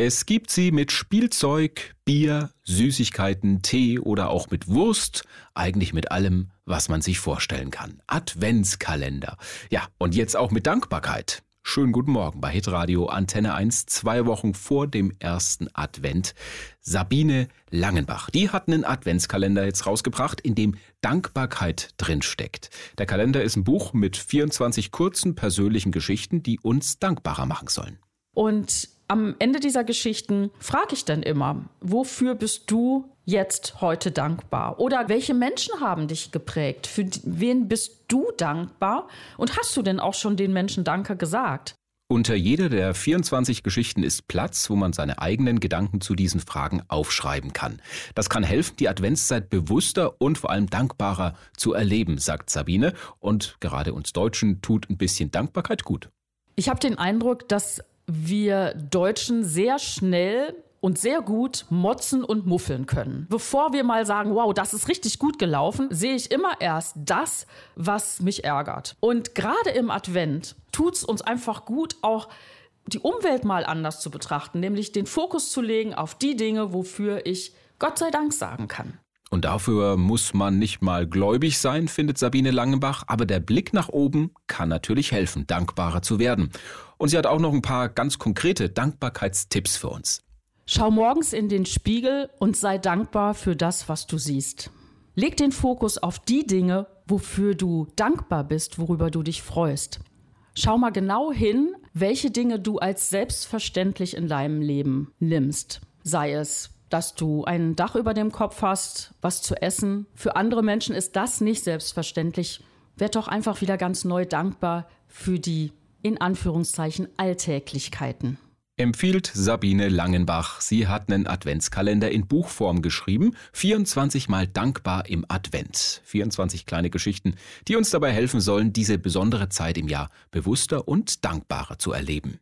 Es gibt sie mit Spielzeug, Bier, Süßigkeiten, Tee oder auch mit Wurst, eigentlich mit allem, was man sich vorstellen kann. Adventskalender. Ja, und jetzt auch mit Dankbarkeit. Schönen guten Morgen bei Hitradio Antenne 1, zwei Wochen vor dem ersten Advent. Sabine Langenbach, die hat einen Adventskalender jetzt rausgebracht, in dem Dankbarkeit drinsteckt. Der Kalender ist ein Buch mit 24 kurzen persönlichen Geschichten, die uns dankbarer machen sollen. Und am Ende dieser Geschichten frage ich dann immer, wofür bist du jetzt heute dankbar? Oder welche Menschen haben dich geprägt? Für wen bist du dankbar? Und hast du denn auch schon den Menschen Danke gesagt? Unter jeder der 24 Geschichten ist Platz, wo man seine eigenen Gedanken zu diesen Fragen aufschreiben kann. Das kann helfen, die Adventszeit bewusster und vor allem dankbarer zu erleben, sagt Sabine. Und gerade uns Deutschen tut ein bisschen Dankbarkeit gut. Ich habe den Eindruck, dass wir Deutschen sehr schnell und sehr gut motzen und muffeln können. Bevor wir mal sagen, wow, das ist richtig gut gelaufen, sehe ich immer erst das, was mich ärgert. Und gerade im Advent tut es uns einfach gut, auch die Umwelt mal anders zu betrachten, nämlich den Fokus zu legen auf die Dinge, wofür ich Gott sei Dank sagen kann. Und dafür muss man nicht mal gläubig sein, findet Sabine Langenbach, aber der Blick nach oben kann natürlich helfen, dankbarer zu werden. Und sie hat auch noch ein paar ganz konkrete Dankbarkeitstipps für uns. Schau morgens in den Spiegel und sei dankbar für das, was du siehst. Leg den Fokus auf die Dinge, wofür du dankbar bist, worüber du dich freust. Schau mal genau hin, welche Dinge du als selbstverständlich in deinem Leben nimmst. Sei es dass du ein Dach über dem Kopf hast, was zu essen. Für andere Menschen ist das nicht selbstverständlich. Werd doch einfach wieder ganz neu dankbar für die in Anführungszeichen Alltäglichkeiten. Empfiehlt Sabine Langenbach. Sie hat einen Adventskalender in Buchform geschrieben. 24 Mal dankbar im Advent. 24 kleine Geschichten, die uns dabei helfen sollen, diese besondere Zeit im Jahr bewusster und dankbarer zu erleben.